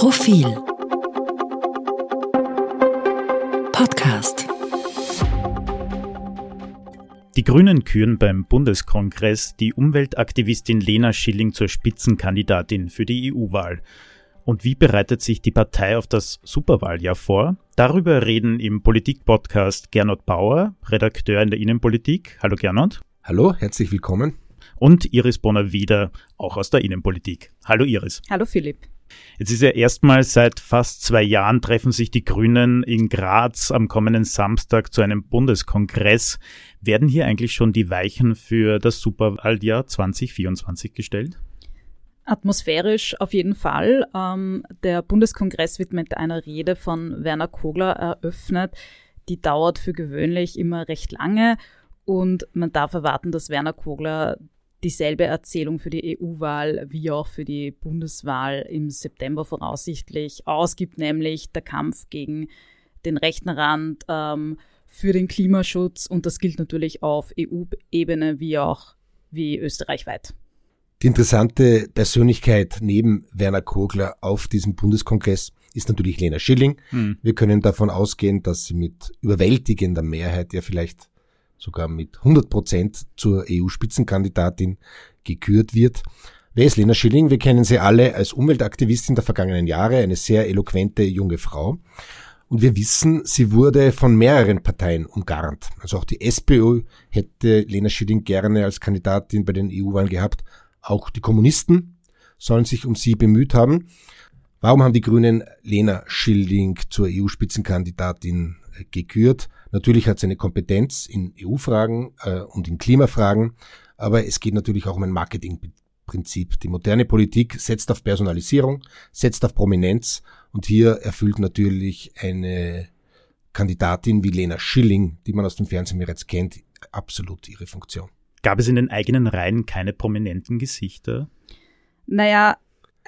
Profil Podcast Die Grünen küren beim Bundeskongress die Umweltaktivistin Lena Schilling zur Spitzenkandidatin für die EU-Wahl. Und wie bereitet sich die Partei auf das Superwahljahr vor? Darüber reden im Politik-Podcast Gernot Bauer, Redakteur in der Innenpolitik. Hallo Gernot. Hallo, herzlich willkommen. Und Iris Bonner wieder, auch aus der Innenpolitik. Hallo Iris. Hallo Philipp. Jetzt ist ja erstmals seit fast zwei Jahren treffen sich die Grünen in Graz am kommenden Samstag zu einem Bundeskongress. Werden hier eigentlich schon die Weichen für das Superwahljahr 2024 gestellt? Atmosphärisch auf jeden Fall. Ähm, der Bundeskongress wird mit einer Rede von Werner Kogler eröffnet. Die dauert für gewöhnlich immer recht lange und man darf erwarten, dass Werner Kogler dieselbe Erzählung für die EU-Wahl wie auch für die Bundeswahl im September voraussichtlich ausgibt, nämlich der Kampf gegen den rechten Rand ähm, für den Klimaschutz und das gilt natürlich auf EU-Ebene wie auch wie österreichweit. Die interessante Persönlichkeit neben Werner Kogler auf diesem Bundeskongress ist natürlich Lena Schilling. Hm. Wir können davon ausgehen, dass sie mit überwältigender Mehrheit ja vielleicht sogar mit 100 Prozent zur EU-Spitzenkandidatin gekürt wird. Wer ist Lena Schilling? Wir kennen sie alle als Umweltaktivistin der vergangenen Jahre, eine sehr eloquente junge Frau. Und wir wissen, sie wurde von mehreren Parteien umgarnt. Also auch die SPÖ hätte Lena Schilling gerne als Kandidatin bei den EU-Wahlen gehabt. Auch die Kommunisten sollen sich um sie bemüht haben. Warum haben die Grünen Lena Schilling zur EU-Spitzenkandidatin gekürt? Natürlich hat sie eine Kompetenz in EU-Fragen äh, und in Klimafragen, aber es geht natürlich auch um ein Marketingprinzip. Die moderne Politik setzt auf Personalisierung, setzt auf Prominenz und hier erfüllt natürlich eine Kandidatin wie Lena Schilling, die man aus dem Fernsehen bereits kennt, absolut ihre Funktion. Gab es in den eigenen Reihen keine prominenten Gesichter? Naja,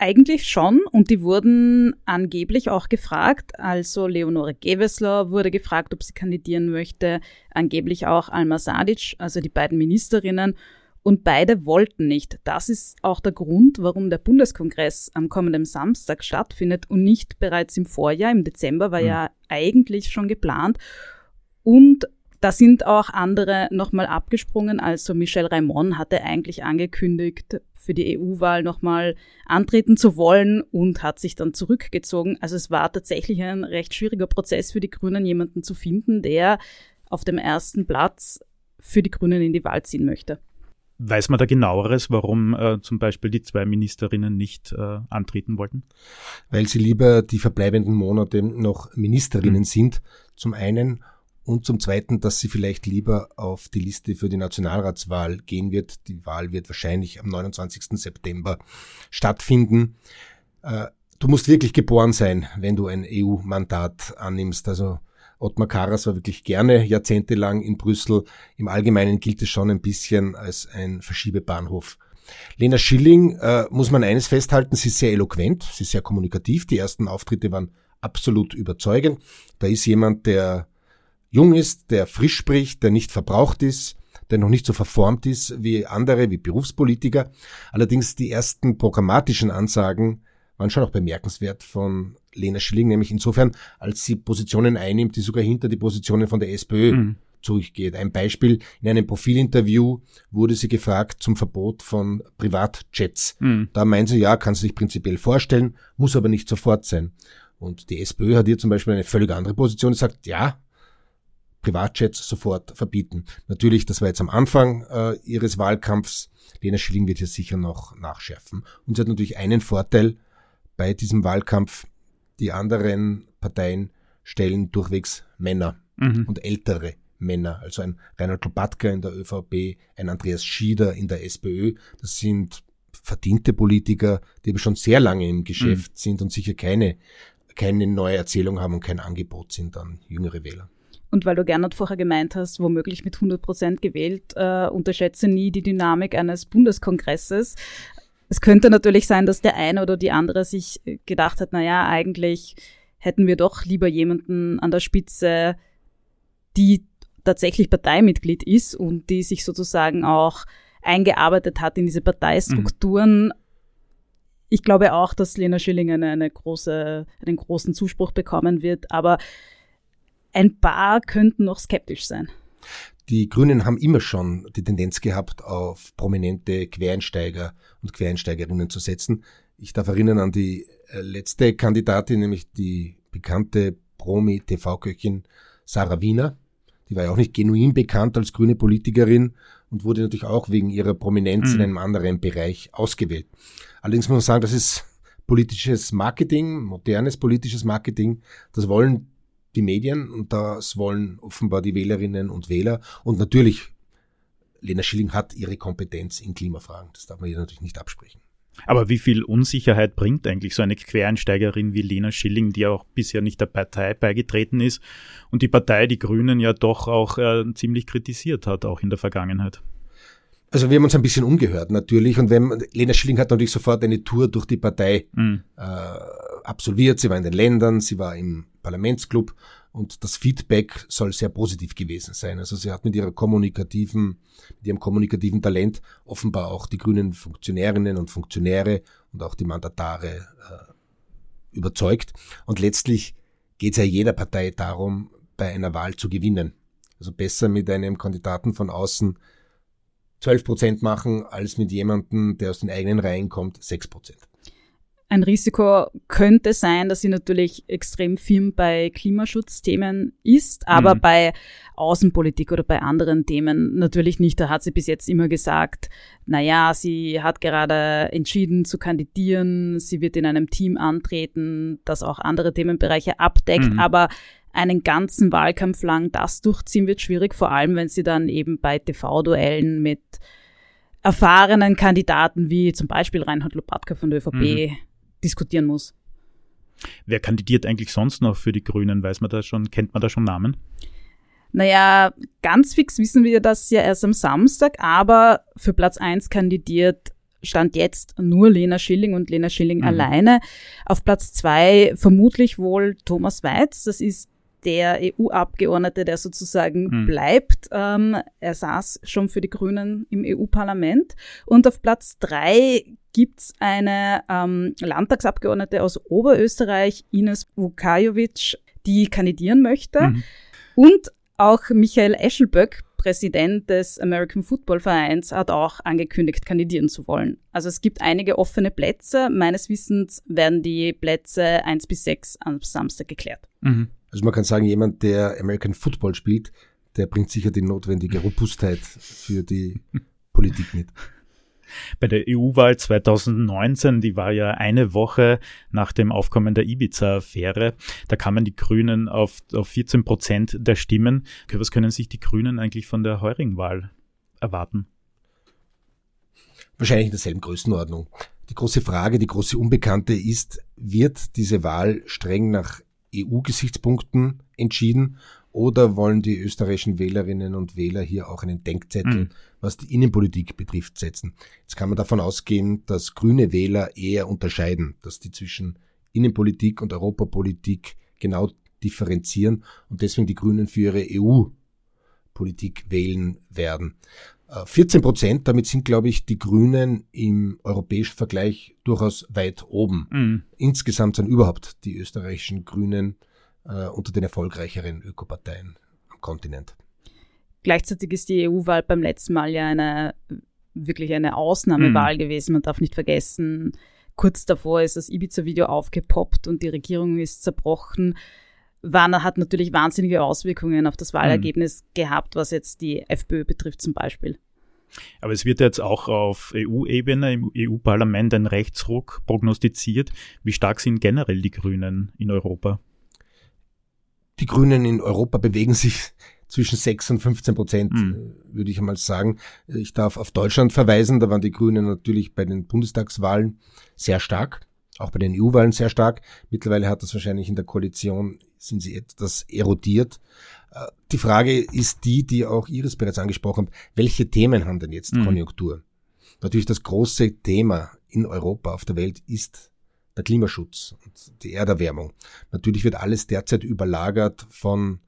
eigentlich schon und die wurden angeblich auch gefragt. Also Leonore Gewessler wurde gefragt, ob sie kandidieren möchte. Angeblich auch Alma Sadic, also die beiden Ministerinnen. Und beide wollten nicht. Das ist auch der Grund, warum der Bundeskongress am kommenden Samstag stattfindet und nicht bereits im Vorjahr. Im Dezember war mhm. ja eigentlich schon geplant. Und da sind auch andere nochmal abgesprungen. Also Michel Raimond hatte eigentlich angekündigt, für die EU-Wahl nochmal antreten zu wollen und hat sich dann zurückgezogen. Also es war tatsächlich ein recht schwieriger Prozess für die Grünen, jemanden zu finden, der auf dem ersten Platz für die Grünen in die Wahl ziehen möchte. Weiß man da genaueres, warum äh, zum Beispiel die zwei Ministerinnen nicht äh, antreten wollten? Weil sie lieber die verbleibenden Monate noch Ministerinnen mhm. sind. Zum einen und zum Zweiten, dass sie vielleicht lieber auf die Liste für die Nationalratswahl gehen wird. Die Wahl wird wahrscheinlich am 29. September stattfinden. Äh, du musst wirklich geboren sein, wenn du ein EU-Mandat annimmst. Also Ottmar Karas war wirklich gerne jahrzehntelang in Brüssel. Im Allgemeinen gilt es schon ein bisschen als ein Verschiebebahnhof. Lena Schilling äh, muss man eines festhalten, sie ist sehr eloquent, sie ist sehr kommunikativ. Die ersten Auftritte waren absolut überzeugend. Da ist jemand, der jung ist, der frisch spricht, der nicht verbraucht ist, der noch nicht so verformt ist wie andere, wie Berufspolitiker. Allerdings die ersten programmatischen Ansagen waren schon auch bemerkenswert von Lena Schilling, nämlich insofern, als sie Positionen einnimmt, die sogar hinter die Positionen von der SPÖ mhm. zurückgeht. Ein Beispiel, in einem Profilinterview wurde sie gefragt zum Verbot von Privatjets. Mhm. Da meint sie, ja, kann sie sich prinzipiell vorstellen, muss aber nicht sofort sein. Und die SPÖ hat hier zum Beispiel eine völlig andere Position. Sie sagt, ja, Privatjets sofort verbieten. Natürlich, das war jetzt am Anfang äh, ihres Wahlkampfs. Lena Schilling wird hier sicher noch nachschärfen. Und sie hat natürlich einen Vorteil bei diesem Wahlkampf. Die anderen Parteien stellen durchwegs Männer mhm. und ältere Männer. Also ein Reinhard Lopatka in der ÖVP, ein Andreas Schieder in der SPÖ. Das sind verdiente Politiker, die aber schon sehr lange im Geschäft mhm. sind und sicher keine, keine neue Erzählung haben und kein Angebot sind an jüngere Wähler. Und weil du Gernot vorher gemeint hast, womöglich mit 100 Prozent gewählt, äh, unterschätze nie die Dynamik eines Bundeskongresses. Es könnte natürlich sein, dass der eine oder die andere sich gedacht hat, na ja, eigentlich hätten wir doch lieber jemanden an der Spitze, die tatsächlich Parteimitglied ist und die sich sozusagen auch eingearbeitet hat in diese Parteistrukturen. Mhm. ich glaube auch, dass Lena Schilling eine, eine große, einen großen Zuspruch bekommen wird, aber ein paar könnten noch skeptisch sein. Die Grünen haben immer schon die Tendenz gehabt, auf prominente Quereinsteiger und Quereinsteigerinnen zu setzen. Ich darf erinnern an die äh, letzte Kandidatin, nämlich die bekannte Promi-TV-Köchin Sarah Wiener. Die war ja auch nicht genuin bekannt als grüne Politikerin und wurde natürlich auch wegen ihrer Prominenz mhm. in einem anderen Bereich ausgewählt. Allerdings muss man sagen, das ist politisches Marketing, modernes politisches Marketing. Das wollen die Medien und das wollen offenbar die Wählerinnen und Wähler. Und natürlich, Lena Schilling hat ihre Kompetenz in Klimafragen. Das darf man ihr natürlich nicht absprechen. Aber wie viel Unsicherheit bringt eigentlich so eine Quereinsteigerin wie Lena Schilling, die auch bisher nicht der Partei beigetreten ist und die Partei, die Grünen, ja doch auch äh, ziemlich kritisiert hat, auch in der Vergangenheit? Also wir haben uns ein bisschen umgehört natürlich und wenn Lena Schilling hat natürlich sofort eine Tour durch die Partei mhm. äh, absolviert. Sie war in den Ländern, sie war im Parlamentsclub und das Feedback soll sehr positiv gewesen sein. Also sie hat mit ihrer kommunikativen, mit ihrem kommunikativen Talent offenbar auch die grünen Funktionärinnen und Funktionäre und auch die Mandatare äh, überzeugt. Und letztlich geht es ja jeder Partei darum, bei einer Wahl zu gewinnen. Also besser mit einem Kandidaten von außen 12 Prozent machen, als mit jemandem, der aus den eigenen Reihen kommt, 6 Prozent. Ein Risiko könnte sein, dass sie natürlich extrem firm bei Klimaschutzthemen ist, aber mhm. bei Außenpolitik oder bei anderen Themen natürlich nicht. Da hat sie bis jetzt immer gesagt, na ja, sie hat gerade entschieden zu kandidieren, sie wird in einem Team antreten, das auch andere Themenbereiche abdeckt, mhm. aber einen ganzen Wahlkampf lang das durchziehen wird schwierig, vor allem wenn sie dann eben bei TV-Duellen mit erfahrenen Kandidaten wie zum Beispiel Reinhard Lopatka von der ÖVP mhm diskutieren muss. Wer kandidiert eigentlich sonst noch für die Grünen? Weiß man da schon, kennt man da schon Namen? Naja, ganz fix wissen wir das ja erst am Samstag, aber für Platz 1 kandidiert stand jetzt nur Lena Schilling und Lena Schilling mhm. alleine. Auf Platz 2 vermutlich wohl Thomas Weiz. Das ist der EU-Abgeordnete, der sozusagen mhm. bleibt. Ähm, er saß schon für die Grünen im EU-Parlament. Und auf Platz drei gibt's eine ähm, Landtagsabgeordnete aus Oberösterreich, Ines Vukajovic, die kandidieren möchte. Mhm. Und auch Michael Eschelböck, Präsident des American Football Vereins, hat auch angekündigt, kandidieren zu wollen. Also es gibt einige offene Plätze. Meines Wissens werden die Plätze eins bis sechs am Samstag geklärt. Mhm. Also man kann sagen, jemand, der American Football spielt, der bringt sicher die notwendige Robustheit für die Politik mit. Bei der EU-Wahl 2019, die war ja eine Woche nach dem Aufkommen der Ibiza-Affäre, da kamen die Grünen auf, auf 14 Prozent der Stimmen. Was können sich die Grünen eigentlich von der heurigen Wahl erwarten? Wahrscheinlich in derselben Größenordnung. Die große Frage, die große Unbekannte ist, wird diese Wahl streng nach EU-Gesichtspunkten entschieden oder wollen die österreichischen Wählerinnen und Wähler hier auch einen Denkzettel, mhm. was die Innenpolitik betrifft, setzen? Jetzt kann man davon ausgehen, dass grüne Wähler eher unterscheiden, dass die zwischen Innenpolitik und Europapolitik genau differenzieren und deswegen die Grünen für ihre EU-Politik wählen werden. 14 äh, Prozent, damit sind, glaube ich, die Grünen im europäischen Vergleich durchaus weit oben. Mhm. Insgesamt sind überhaupt die österreichischen Grünen äh, unter den erfolgreicheren Ökoparteien am Kontinent. Gleichzeitig ist die EU-Wahl beim letzten Mal ja eine wirklich eine Ausnahmewahl mhm. gewesen. Man darf nicht vergessen, kurz davor ist das Ibiza-Video aufgepoppt und die Regierung ist zerbrochen. Warner hat natürlich wahnsinnige Auswirkungen auf das Wahlergebnis mhm. gehabt, was jetzt die FPÖ betrifft zum Beispiel. Aber es wird jetzt auch auf EU-Ebene im EU-Parlament ein Rechtsruck prognostiziert. Wie stark sind generell die Grünen in Europa? Die Grünen in Europa bewegen sich zwischen 6 und 15 Prozent, mhm. würde ich einmal sagen. Ich darf auf Deutschland verweisen, da waren die Grünen natürlich bei den Bundestagswahlen sehr stark, auch bei den EU-Wahlen sehr stark. Mittlerweile hat das wahrscheinlich in der Koalition sind sie etwas erodiert. Äh, die Frage ist die, die auch Iris bereits angesprochen hat. Welche Themen haben denn jetzt mhm. Konjunktur? Natürlich das große Thema in Europa, auf der Welt ist der Klimaschutz und die Erderwärmung. Natürlich wird alles derzeit überlagert von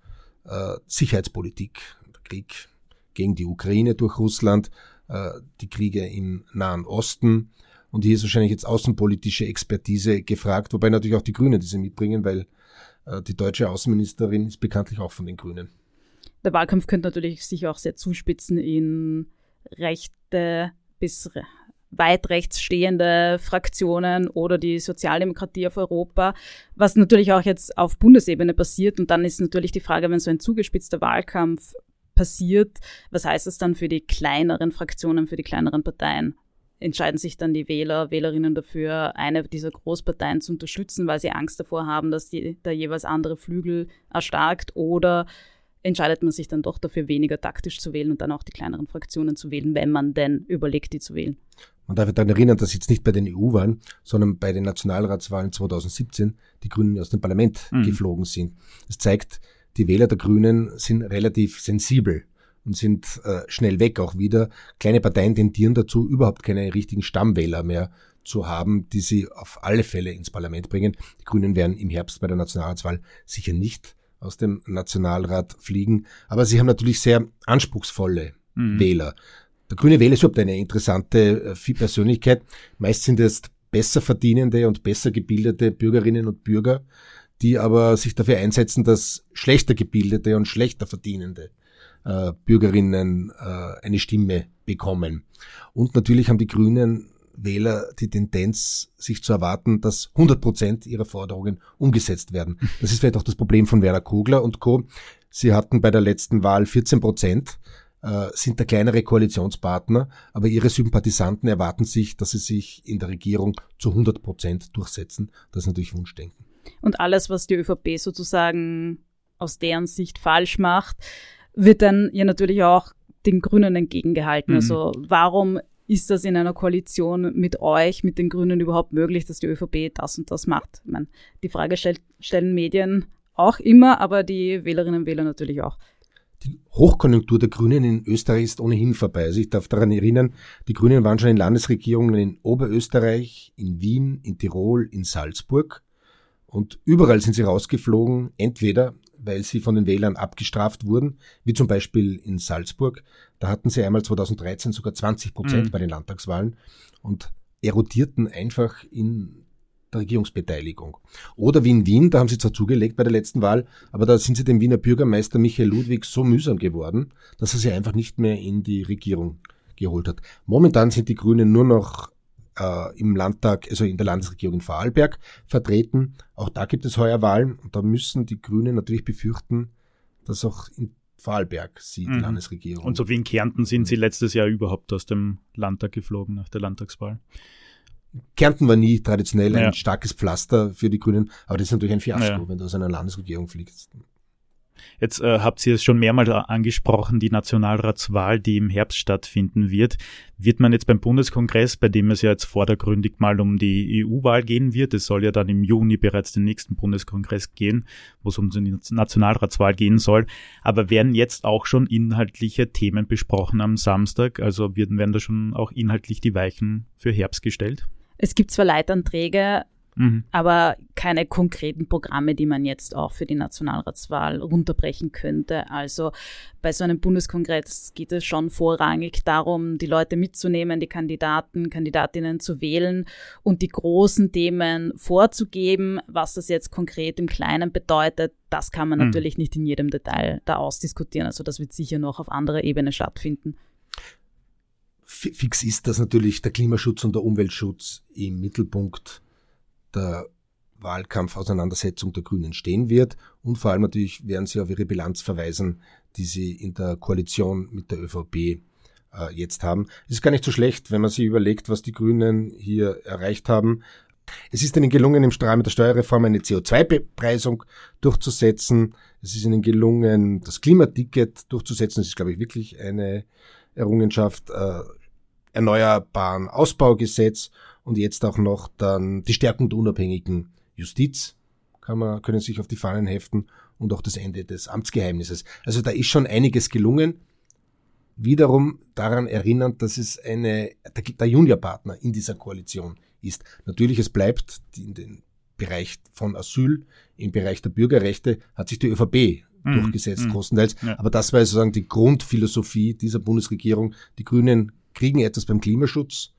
äh, Sicherheitspolitik, der Krieg gegen die Ukraine durch Russland, äh, die Kriege im Nahen Osten Und hier ist wahrscheinlich jetzt außenpolitische Expertise gefragt, wobei natürlich auch die Grünen diese mitbringen, weil äh, die deutsche Außenministerin ist bekanntlich auch von den Grünen. Der Wahlkampf könnte natürlich sich auch sehr zuspitzen in rechte bis weit rechts stehende Fraktionen oder die Sozialdemokratie auf Europa, was natürlich auch jetzt auf Bundesebene passiert. Und dann ist natürlich die Frage, wenn so ein zugespitzter Wahlkampf passiert, was heißt das dann für die kleineren Fraktionen, für die kleineren Parteien? Entscheiden sich dann die Wähler, Wählerinnen dafür, eine dieser Großparteien zu unterstützen, weil sie Angst davor haben, dass die, der jeweils andere Flügel erstarkt oder entscheidet man sich dann doch dafür, weniger taktisch zu wählen und dann auch die kleineren Fraktionen zu wählen, wenn man denn überlegt, die zu wählen. Man darf daran erinnern, dass jetzt nicht bei den EU-Wahlen, sondern bei den Nationalratswahlen 2017 die Grünen aus dem Parlament mhm. geflogen sind. Das zeigt, die Wähler der Grünen sind relativ sensibel und sind äh, schnell weg auch wieder. Kleine Parteien tendieren dazu, überhaupt keine richtigen Stammwähler mehr zu haben, die sie auf alle Fälle ins Parlament bringen. Die Grünen werden im Herbst bei der Nationalratswahl sicher nicht aus dem Nationalrat fliegen, aber sie haben natürlich sehr anspruchsvolle mhm. Wähler. Der grüne Wähler ist überhaupt eine interessante äh, Persönlichkeit. Meist sind es besser verdienende und besser gebildete Bürgerinnen und Bürger, die aber sich dafür einsetzen, dass schlechter gebildete und schlechter verdienende äh, Bürgerinnen äh, eine Stimme bekommen. Und natürlich haben die Grünen Wähler die Tendenz, sich zu erwarten, dass 100 Prozent ihrer Forderungen umgesetzt werden. Das ist vielleicht auch das Problem von Werner Kogler und Co. Sie hatten bei der letzten Wahl 14 Prozent, äh, sind der kleinere Koalitionspartner, aber ihre Sympathisanten erwarten sich, dass sie sich in der Regierung zu 100 Prozent durchsetzen. Das ist natürlich Wunschdenken. Und alles, was die ÖVP sozusagen aus deren Sicht falsch macht, wird dann ja natürlich auch den Grünen entgegengehalten. Mhm. Also warum ist das in einer Koalition mit euch, mit den Grünen überhaupt möglich, dass die ÖVP das und das macht? Ich meine, die Frage stell, stellen Medien auch immer, aber die Wählerinnen und Wähler natürlich auch. Die Hochkonjunktur der Grünen in Österreich ist ohnehin vorbei. Also ich darf daran erinnern, die Grünen waren schon in Landesregierungen in Oberösterreich, in Wien, in Tirol, in Salzburg. Und überall sind sie rausgeflogen, entweder weil sie von den Wählern abgestraft wurden, wie zum Beispiel in Salzburg. Da hatten sie einmal 2013 sogar 20 Prozent mhm. bei den Landtagswahlen und erodierten einfach in der Regierungsbeteiligung. Oder wie in Wien, da haben sie zwar zugelegt bei der letzten Wahl, aber da sind sie dem Wiener Bürgermeister Michael Ludwig so mühsam geworden, dass er sie einfach nicht mehr in die Regierung geholt hat. Momentan sind die Grünen nur noch äh, im Landtag, also in der Landesregierung in Vorarlberg vertreten. Auch da gibt es heuer Wahlen und da müssen die Grünen natürlich befürchten, dass auch in Vorarlberg sie die mhm. Landesregierung. Und so wie in Kärnten sind sie letztes Jahr überhaupt aus dem Landtag geflogen nach der Landtagswahl. Kärnten war nie traditionell ein starkes Pflaster für die Grünen, aber das ist natürlich ein Fiasko, ja. wenn du aus einer Landesregierung fliegst. Jetzt äh, habt ihr es schon mehrmals angesprochen, die Nationalratswahl, die im Herbst stattfinden wird. Wird man jetzt beim Bundeskongress, bei dem es ja jetzt vordergründig mal um die EU-Wahl gehen wird, es soll ja dann im Juni bereits den nächsten Bundeskongress gehen, wo es um die Nationalratswahl gehen soll, aber werden jetzt auch schon inhaltliche Themen besprochen am Samstag? Also werden, werden da schon auch inhaltlich die Weichen für Herbst gestellt? Es gibt zwar Leitanträge, Mhm. Aber keine konkreten Programme, die man jetzt auch für die Nationalratswahl runterbrechen könnte. Also bei so einem Bundeskongress geht es schon vorrangig darum, die Leute mitzunehmen, die Kandidaten, Kandidatinnen zu wählen und die großen Themen vorzugeben. Was das jetzt konkret im Kleinen bedeutet, das kann man mhm. natürlich nicht in jedem Detail da ausdiskutieren. Also das wird sicher noch auf anderer Ebene stattfinden fix ist, dass natürlich der Klimaschutz und der Umweltschutz im Mittelpunkt der Wahlkampfauseinandersetzung der Grünen stehen wird. Und vor allem natürlich werden sie auf ihre Bilanz verweisen, die sie in der Koalition mit der ÖVP äh, jetzt haben. Es ist gar nicht so schlecht, wenn man sich überlegt, was die Grünen hier erreicht haben. Es ist ihnen gelungen, im Strahl mit der Steuerreform eine CO2-Bepreisung durchzusetzen. Es ist ihnen gelungen, das Klimaticket durchzusetzen. Das ist, glaube ich, wirklich eine Errungenschaft. Äh, Erneuerbaren Ausbaugesetz und jetzt auch noch dann die Stärkung der unabhängigen Justiz kann man, können sich auf die Fahnen heften und auch das Ende des Amtsgeheimnisses. Also da ist schon einiges gelungen. Wiederum daran erinnernd, dass es eine, der, Juniorpartner in dieser Koalition ist. Natürlich, es bleibt in den Bereich von Asyl, im Bereich der Bürgerrechte hat sich die ÖVP mhm. durchgesetzt, mhm. großenteils. Ja. Aber das war sozusagen die Grundphilosophie dieser Bundesregierung. Die Grünen kriegen etwas beim Klimaschutz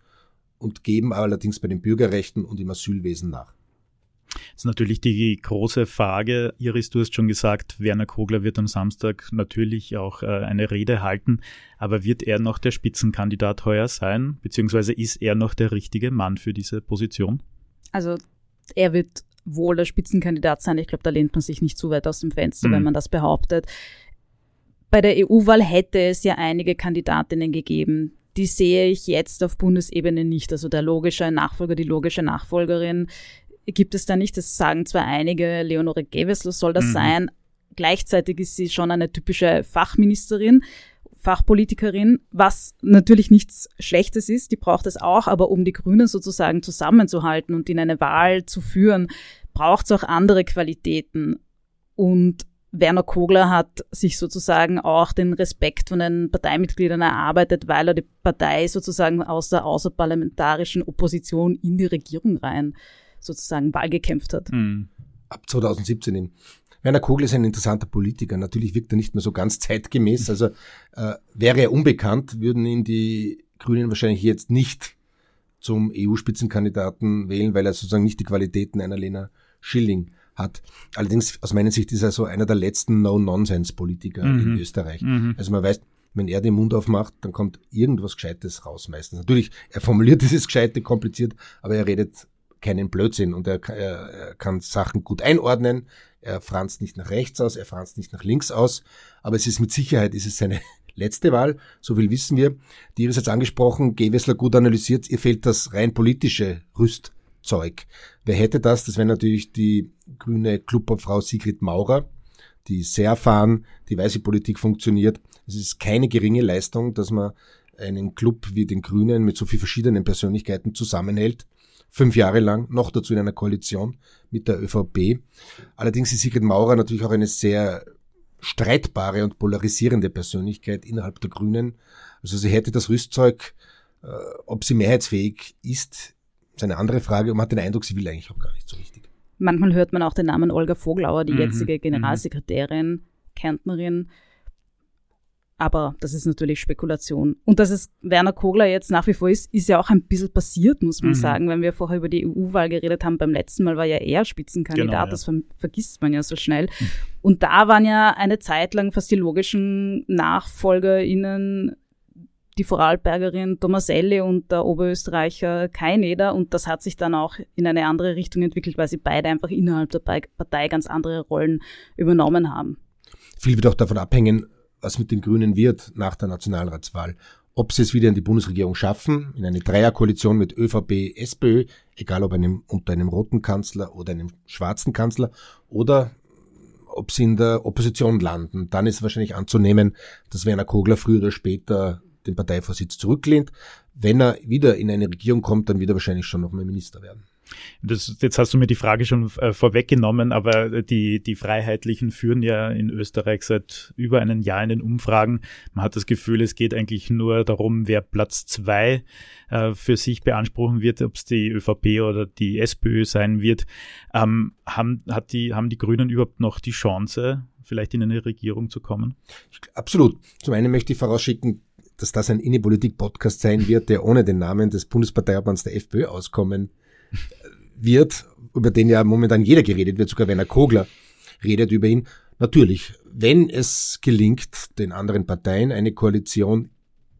und geben allerdings bei den Bürgerrechten und im Asylwesen nach. Das ist natürlich die große Frage. Iris, du hast schon gesagt, Werner Kogler wird am Samstag natürlich auch äh, eine Rede halten. Aber wird er noch der Spitzenkandidat heuer sein? Beziehungsweise ist er noch der richtige Mann für diese Position? Also er wird wohl der Spitzenkandidat sein. Ich glaube, da lehnt man sich nicht zu weit aus dem Fenster, mhm. wenn man das behauptet. Bei der EU-Wahl hätte es ja einige Kandidatinnen gegeben. Die sehe ich jetzt auf Bundesebene nicht. Also der logische Nachfolger, die logische Nachfolgerin gibt es da nicht. Das sagen zwar einige, Leonore Gewessler soll das mhm. sein. Gleichzeitig ist sie schon eine typische Fachministerin. Fachpolitikerin, was natürlich nichts Schlechtes ist, die braucht es auch, aber um die Grünen sozusagen zusammenzuhalten und in eine Wahl zu führen, braucht es auch andere Qualitäten. Und Werner Kogler hat sich sozusagen auch den Respekt von den Parteimitgliedern erarbeitet, weil er die Partei sozusagen aus der außerparlamentarischen Opposition in die Regierung rein sozusagen Wahl gekämpft hat. Mhm. Ab 2017 eben. Werner Kogler ist ein interessanter Politiker. Natürlich wirkt er nicht mehr so ganz zeitgemäß. Also äh, wäre er unbekannt, würden ihn die Grünen wahrscheinlich jetzt nicht zum EU-Spitzenkandidaten wählen, weil er sozusagen nicht die Qualitäten einer Lena Schilling hat. Allerdings aus meiner Sicht ist er so einer der letzten No-Nonsense-Politiker mhm. in Österreich. Mhm. Also man weiß, wenn er den Mund aufmacht, dann kommt irgendwas Gescheites raus meistens. Natürlich, er formuliert dieses Gescheite kompliziert, aber er redet keinen Blödsinn und er, er, kann Sachen gut einordnen. Er franzt nicht nach rechts aus, er franzt nicht nach links aus, aber es ist mit Sicherheit, ist es seine letzte Wahl, so viel wissen wir. Die Iris hat angesprochen, Gewessler gut analysiert, ihr fehlt das rein politische Rüstzeug. Wer hätte das? Das wäre natürlich die grüne Clubobfrau Sigrid Maurer, die sehr erfahren, die weiß, wie Politik funktioniert. Es ist keine geringe Leistung, dass man einen Club wie den Grünen mit so vielen verschiedenen Persönlichkeiten zusammenhält fünf Jahre lang, noch dazu in einer Koalition mit der ÖVP. Allerdings ist Sigrid Maurer natürlich auch eine sehr streitbare und polarisierende Persönlichkeit innerhalb der Grünen. Also sie hätte das Rüstzeug, äh, ob sie mehrheitsfähig ist, ist eine andere Frage und man hat den Eindruck, sie will eigentlich auch gar nicht so richtig. Manchmal hört man auch den Namen Olga Voglauer, die mhm. jetzige mhm. Generalsekretärin, Kärntnerin. Aber das ist natürlich Spekulation. Und dass es Werner Kogler jetzt nach wie vor ist, ist ja auch ein bisschen passiert, muss man mhm. sagen. Wenn wir vorher über die EU-Wahl geredet haben, beim letzten Mal war ja er Spitzenkandidat, genau, ja. das ver vergisst man ja so schnell. Mhm. Und da waren ja eine Zeit lang fast die logischen NachfolgerInnen die Vorarlbergerin Tomaselli und der Oberösterreicher Kai Neder. Und das hat sich dann auch in eine andere Richtung entwickelt, weil sie beide einfach innerhalb der Partei ganz andere Rollen übernommen haben. Viel wird auch davon abhängen, was mit den Grünen wird nach der Nationalratswahl. Ob sie es wieder in die Bundesregierung schaffen, in eine Dreierkoalition mit ÖVP, SPÖ, egal ob einem, unter einem roten Kanzler oder einem schwarzen Kanzler, oder ob sie in der Opposition landen. Dann ist wahrscheinlich anzunehmen, dass Werner Kogler früher oder später den Parteivorsitz zurücklehnt. Wenn er wieder in eine Regierung kommt, dann wird er wahrscheinlich schon noch mal Minister werden. Das, jetzt hast du mir die Frage schon äh, vorweggenommen, aber die, die Freiheitlichen führen ja in Österreich seit über einem Jahr in den Umfragen. Man hat das Gefühl, es geht eigentlich nur darum, wer Platz zwei äh, für sich beanspruchen wird, ob es die ÖVP oder die SPÖ sein wird. Ähm, haben, hat die, haben die Grünen überhaupt noch die Chance, vielleicht in eine Regierung zu kommen? Absolut. Zum einen möchte ich vorausschicken, dass das ein Innenpolitik-Podcast sein wird, der ohne den Namen des Bundesparteiobmanns der FPÖ auskommen wird, über den ja momentan jeder geredet wird, sogar Werner Kogler redet über ihn. Natürlich, wenn es gelingt, den anderen Parteien eine Koalition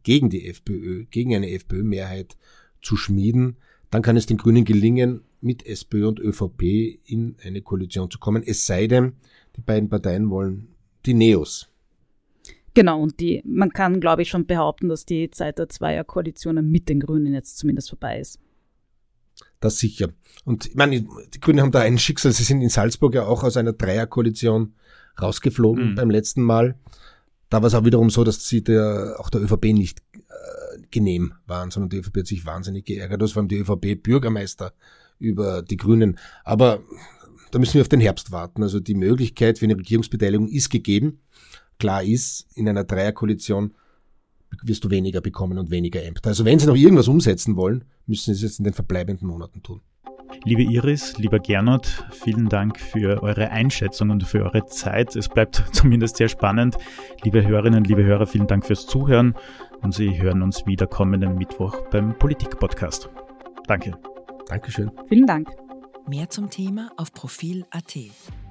gegen die FPÖ, gegen eine FPÖ-Mehrheit zu schmieden, dann kann es den Grünen gelingen, mit SPÖ und ÖVP in eine Koalition zu kommen. Es sei denn, die beiden Parteien wollen die Neos. Genau, und die, man kann, glaube ich, schon behaupten, dass die Zeit der Zweierkoalitionen mit den Grünen jetzt zumindest vorbei ist. Das sicher. Und ich meine, die Grünen haben da ein Schicksal. Sie sind in Salzburg ja auch aus einer Dreierkoalition rausgeflogen mhm. beim letzten Mal. Da war es auch wiederum so, dass sie der, auch der ÖVP nicht äh, genehm waren, sondern die ÖVP hat sich wahnsinnig geärgert. Das waren die ÖVP-Bürgermeister über die Grünen. Aber da müssen wir auf den Herbst warten. Also die Möglichkeit für eine Regierungsbeteiligung ist gegeben. Klar ist, in einer Dreierkoalition wirst du weniger bekommen und weniger Ämter. Also wenn sie noch irgendwas umsetzen wollen, müssen sie es jetzt in den verbleibenden Monaten tun. Liebe Iris, lieber Gernot, vielen Dank für eure Einschätzung und für eure Zeit. Es bleibt zumindest sehr spannend. Liebe Hörerinnen, liebe Hörer, vielen Dank fürs Zuhören und Sie hören uns wieder kommenden Mittwoch beim Politik-Podcast. Danke. Dankeschön. Vielen Dank. Mehr zum Thema auf Profil.at.